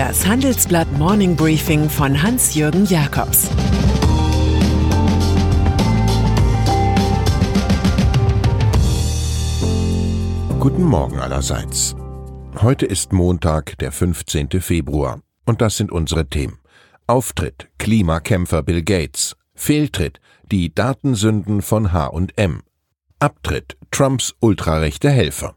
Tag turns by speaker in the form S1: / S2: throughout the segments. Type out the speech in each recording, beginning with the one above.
S1: Das Handelsblatt Morning Briefing von Hans-Jürgen Jakobs
S2: Guten Morgen allerseits. Heute ist Montag, der 15. Februar. Und das sind unsere Themen. Auftritt Klimakämpfer Bill Gates. Fehltritt die Datensünden von H&M. Abtritt Trumps ultrarechte Helfer.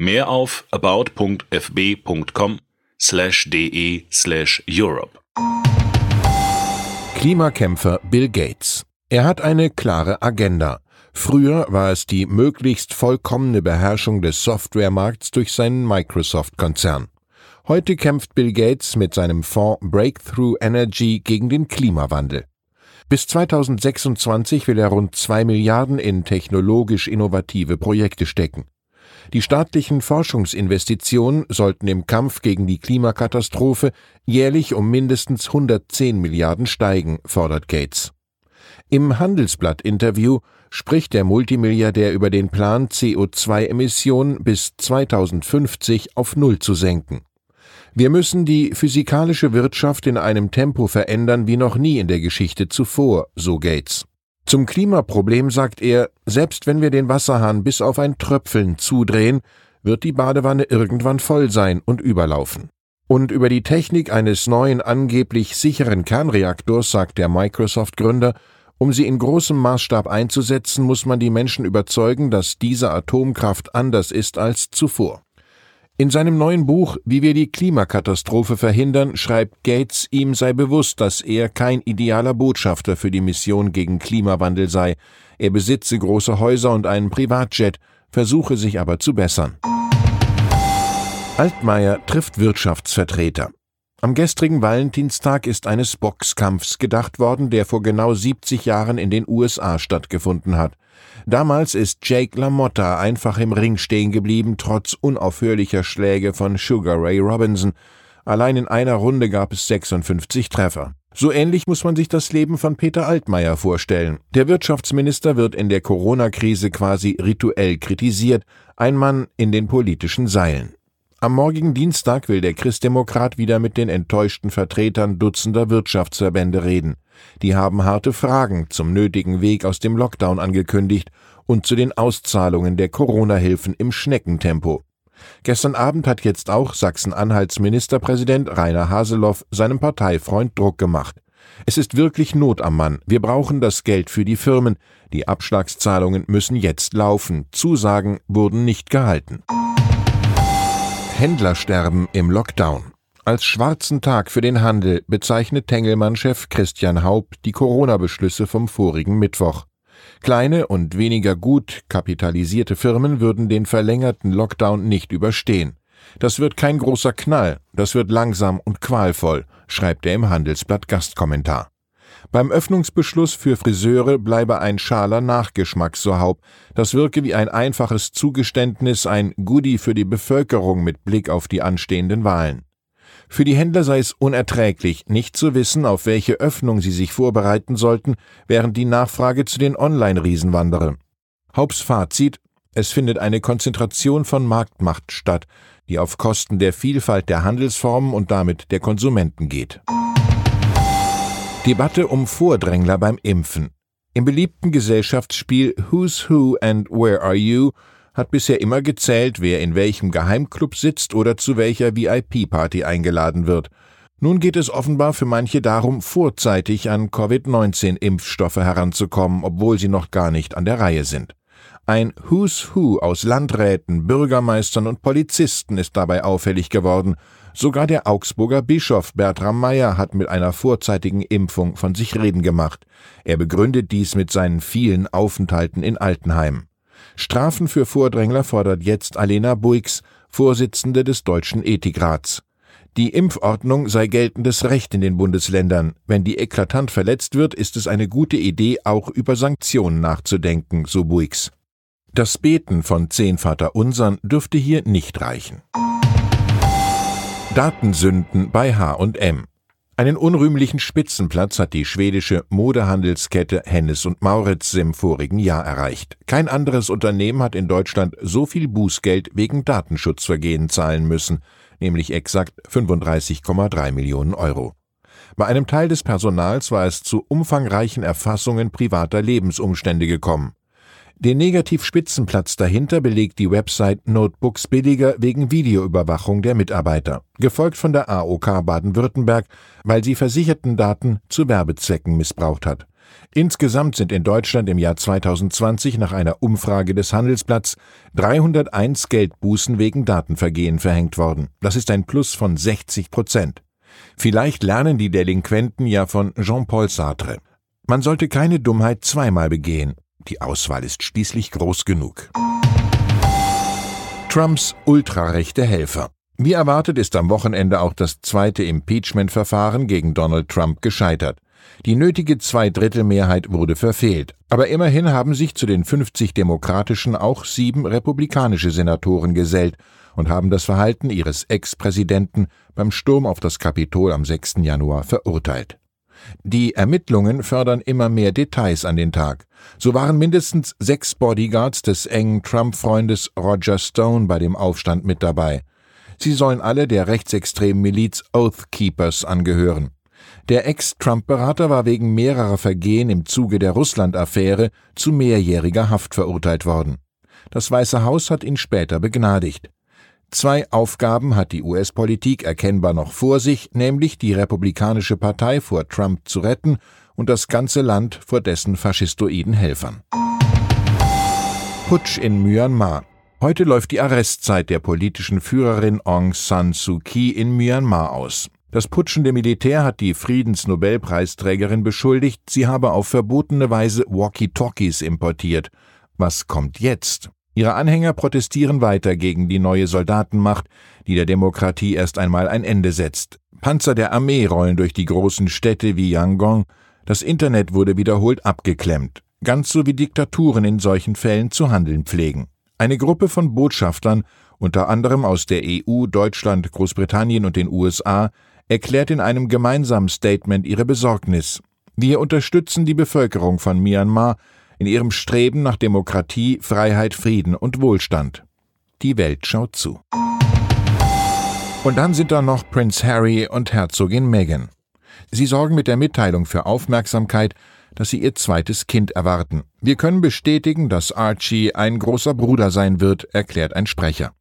S3: Mehr auf about.fb.com slash de slash Europe.
S2: Klimakämpfer Bill Gates. Er hat eine klare Agenda. Früher war es die möglichst vollkommene Beherrschung des Softwaremarkts durch seinen Microsoft-Konzern. Heute kämpft Bill Gates mit seinem Fonds Breakthrough Energy gegen den Klimawandel. Bis 2026 will er rund zwei Milliarden in technologisch innovative Projekte stecken. Die staatlichen Forschungsinvestitionen sollten im Kampf gegen die Klimakatastrophe jährlich um mindestens 110 Milliarden steigen, fordert Gates. Im Handelsblatt-Interview spricht der Multimilliardär über den Plan, CO2-Emissionen bis 2050 auf Null zu senken. Wir müssen die physikalische Wirtschaft in einem Tempo verändern wie noch nie in der Geschichte zuvor, so Gates. Zum Klimaproblem sagt er, selbst wenn wir den Wasserhahn bis auf ein Tröpfeln zudrehen, wird die Badewanne irgendwann voll sein und überlaufen. Und über die Technik eines neuen angeblich sicheren Kernreaktors sagt der Microsoft-Gründer, um sie in großem Maßstab einzusetzen, muss man die Menschen überzeugen, dass diese Atomkraft anders ist als zuvor. In seinem neuen Buch Wie wir die Klimakatastrophe verhindern schreibt Gates, ihm sei bewusst, dass er kein idealer Botschafter für die Mission gegen Klimawandel sei. Er besitze große Häuser und einen Privatjet, versuche sich aber zu bessern. Altmaier trifft Wirtschaftsvertreter. Am gestrigen Valentinstag ist eines Boxkampfs gedacht worden, der vor genau 70 Jahren in den USA stattgefunden hat. Damals ist Jake LaMotta einfach im Ring stehen geblieben, trotz unaufhörlicher Schläge von Sugar Ray Robinson. Allein in einer Runde gab es 56 Treffer. So ähnlich muss man sich das Leben von Peter Altmaier vorstellen. Der Wirtschaftsminister wird in der Corona-Krise quasi rituell kritisiert, ein Mann in den politischen Seilen. Am morgigen Dienstag will der Christdemokrat wieder mit den enttäuschten Vertretern dutzender Wirtschaftsverbände reden. Die haben harte Fragen zum nötigen Weg aus dem Lockdown angekündigt und zu den Auszahlungen der Corona-Hilfen im Schneckentempo. Gestern Abend hat jetzt auch Sachsen-Anhalts Ministerpräsident Rainer Haseloff seinem Parteifreund Druck gemacht. Es ist wirklich Not am Mann. Wir brauchen das Geld für die Firmen. Die Abschlagszahlungen müssen jetzt laufen. Zusagen wurden nicht gehalten. Händlersterben im Lockdown. Als schwarzen Tag für den Handel bezeichnet Tengelmann-Chef Christian Haupt die Corona-Beschlüsse vom vorigen Mittwoch. Kleine und weniger gut kapitalisierte Firmen würden den verlängerten Lockdown nicht überstehen. Das wird kein großer Knall, das wird langsam und qualvoll, schreibt er im Handelsblatt Gastkommentar. Beim Öffnungsbeschluss für Friseure bleibe ein schaler Nachgeschmack, so Haupt. Das wirke wie ein einfaches Zugeständnis, ein Goodie für die Bevölkerung mit Blick auf die anstehenden Wahlen. Für die Händler sei es unerträglich, nicht zu wissen, auf welche Öffnung sie sich vorbereiten sollten, während die Nachfrage zu den Online-Riesen wandere. Haupts Fazit es findet eine Konzentration von Marktmacht statt, die auf Kosten der Vielfalt der Handelsformen und damit der Konsumenten geht. Debatte um Vordrängler beim Impfen. Im beliebten Gesellschaftsspiel Who's Who and Where Are You hat bisher immer gezählt, wer in welchem Geheimclub sitzt oder zu welcher VIP-Party eingeladen wird. Nun geht es offenbar für manche darum, vorzeitig an Covid-19-Impfstoffe heranzukommen, obwohl sie noch gar nicht an der Reihe sind. Ein Who's Who aus Landräten, Bürgermeistern und Polizisten ist dabei auffällig geworden. Sogar der Augsburger Bischof Bertram Meyer hat mit einer vorzeitigen Impfung von sich reden gemacht. Er begründet dies mit seinen vielen Aufenthalten in Altenheimen. Strafen für Vordrängler fordert jetzt Alena Buix, Vorsitzende des Deutschen Ethikrats. Die Impfordnung sei geltendes Recht in den Bundesländern. Wenn die eklatant verletzt wird, ist es eine gute Idee, auch über Sanktionen nachzudenken, so Buix. Das Beten von zehn Vaterunsern dürfte hier nicht reichen. Datensünden bei H&M einen unrühmlichen Spitzenplatz hat die schwedische Modehandelskette Hennes und Mauritz im vorigen Jahr erreicht. Kein anderes Unternehmen hat in Deutschland so viel Bußgeld wegen Datenschutzvergehen zahlen müssen, nämlich exakt 35,3 Millionen Euro. Bei einem Teil des Personals war es zu umfangreichen Erfassungen privater Lebensumstände gekommen. Den Negativspitzenplatz dahinter belegt die Website Notebooks billiger wegen Videoüberwachung der Mitarbeiter, gefolgt von der AOK Baden-Württemberg, weil sie Versichertendaten zu Werbezwecken missbraucht hat. Insgesamt sind in Deutschland im Jahr 2020 nach einer Umfrage des Handelsplatz 301 Geldbußen wegen Datenvergehen verhängt worden. Das ist ein Plus von 60 Prozent. Vielleicht lernen die Delinquenten ja von Jean-Paul Sartre. Man sollte keine Dummheit zweimal begehen. Die Auswahl ist schließlich groß genug. Trumps ultrarechte Helfer. Wie erwartet ist am Wochenende auch das zweite Impeachment-Verfahren gegen Donald Trump gescheitert. Die nötige Zweidrittelmehrheit wurde verfehlt, aber immerhin haben sich zu den 50 demokratischen auch sieben republikanische Senatoren gesellt und haben das Verhalten ihres Ex-Präsidenten beim Sturm auf das Kapitol am 6. Januar verurteilt. Die Ermittlungen fördern immer mehr Details an den Tag. So waren mindestens sechs Bodyguards des engen Trump-Freundes Roger Stone bei dem Aufstand mit dabei. Sie sollen alle der rechtsextremen Miliz Oath Keepers angehören. Der Ex-Trump-Berater war wegen mehrerer Vergehen im Zuge der Russland-Affäre zu mehrjähriger Haft verurteilt worden. Das Weiße Haus hat ihn später begnadigt. Zwei Aufgaben hat die US-Politik erkennbar noch vor sich, nämlich die Republikanische Partei vor Trump zu retten und das ganze Land vor dessen faschistoiden Helfern. Putsch in Myanmar. Heute läuft die Arrestzeit der politischen Führerin Aung San Suu Kyi in Myanmar aus. Das putschende Militär hat die Friedensnobelpreisträgerin beschuldigt, sie habe auf verbotene Weise Walkie-Talkies importiert. Was kommt jetzt? Ihre Anhänger protestieren weiter gegen die neue Soldatenmacht, die der Demokratie erst einmal ein Ende setzt. Panzer der Armee rollen durch die großen Städte wie Yangon, das Internet wurde wiederholt abgeklemmt, ganz so wie Diktaturen in solchen Fällen zu handeln pflegen. Eine Gruppe von Botschaftern, unter anderem aus der EU, Deutschland, Großbritannien und den USA, erklärt in einem gemeinsamen Statement ihre Besorgnis. Wir unterstützen die Bevölkerung von Myanmar in ihrem Streben nach Demokratie, Freiheit, Frieden und Wohlstand. Die Welt schaut zu. Und dann sind da noch Prince Harry und Herzogin Meghan. Sie sorgen mit der Mitteilung für Aufmerksamkeit, dass sie ihr zweites Kind erwarten. Wir können bestätigen, dass Archie ein großer Bruder sein wird, erklärt ein Sprecher.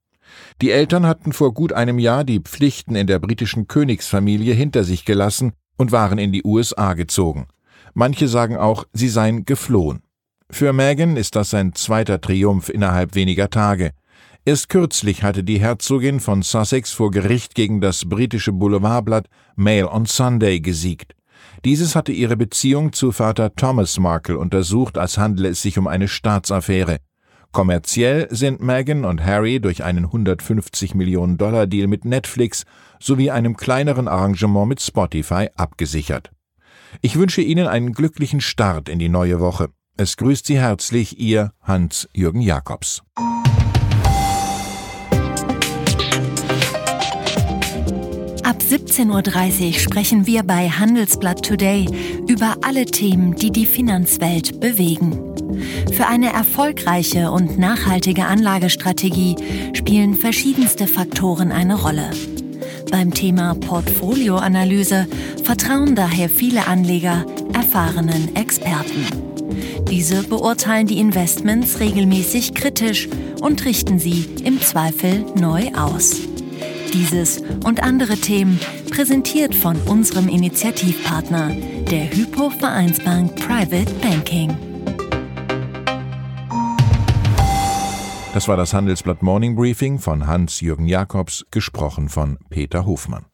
S2: Die Eltern hatten vor gut einem Jahr die Pflichten in der britischen Königsfamilie hinter sich gelassen und waren in die USA gezogen. Manche sagen auch, sie seien geflohen. Für Meghan ist das sein zweiter Triumph innerhalb weniger Tage. Erst kürzlich hatte die Herzogin von Sussex vor Gericht gegen das britische Boulevardblatt Mail on Sunday gesiegt. Dieses hatte ihre Beziehung zu Vater Thomas Markle untersucht, als handele es sich um eine Staatsaffäre. Kommerziell sind Meghan und Harry durch einen 150 Millionen Dollar Deal mit Netflix sowie einem kleineren Arrangement mit Spotify abgesichert. Ich wünsche Ihnen einen glücklichen Start in die neue Woche. Es grüßt Sie herzlich Ihr Hans-Jürgen Jakobs.
S4: Ab 17.30 Uhr sprechen wir bei Handelsblatt Today über alle Themen, die die Finanzwelt bewegen. Für eine erfolgreiche und nachhaltige Anlagestrategie spielen verschiedenste Faktoren eine Rolle. Beim Thema Portfolioanalyse vertrauen daher viele Anleger erfahrenen Experten. Diese beurteilen die Investments regelmäßig kritisch und richten sie im Zweifel neu aus. Dieses und andere Themen präsentiert von unserem Initiativpartner, der Hypo Vereinsbank Private Banking.
S2: Das war das Handelsblatt Morning Briefing von Hans-Jürgen Jakobs, gesprochen von Peter Hofmann.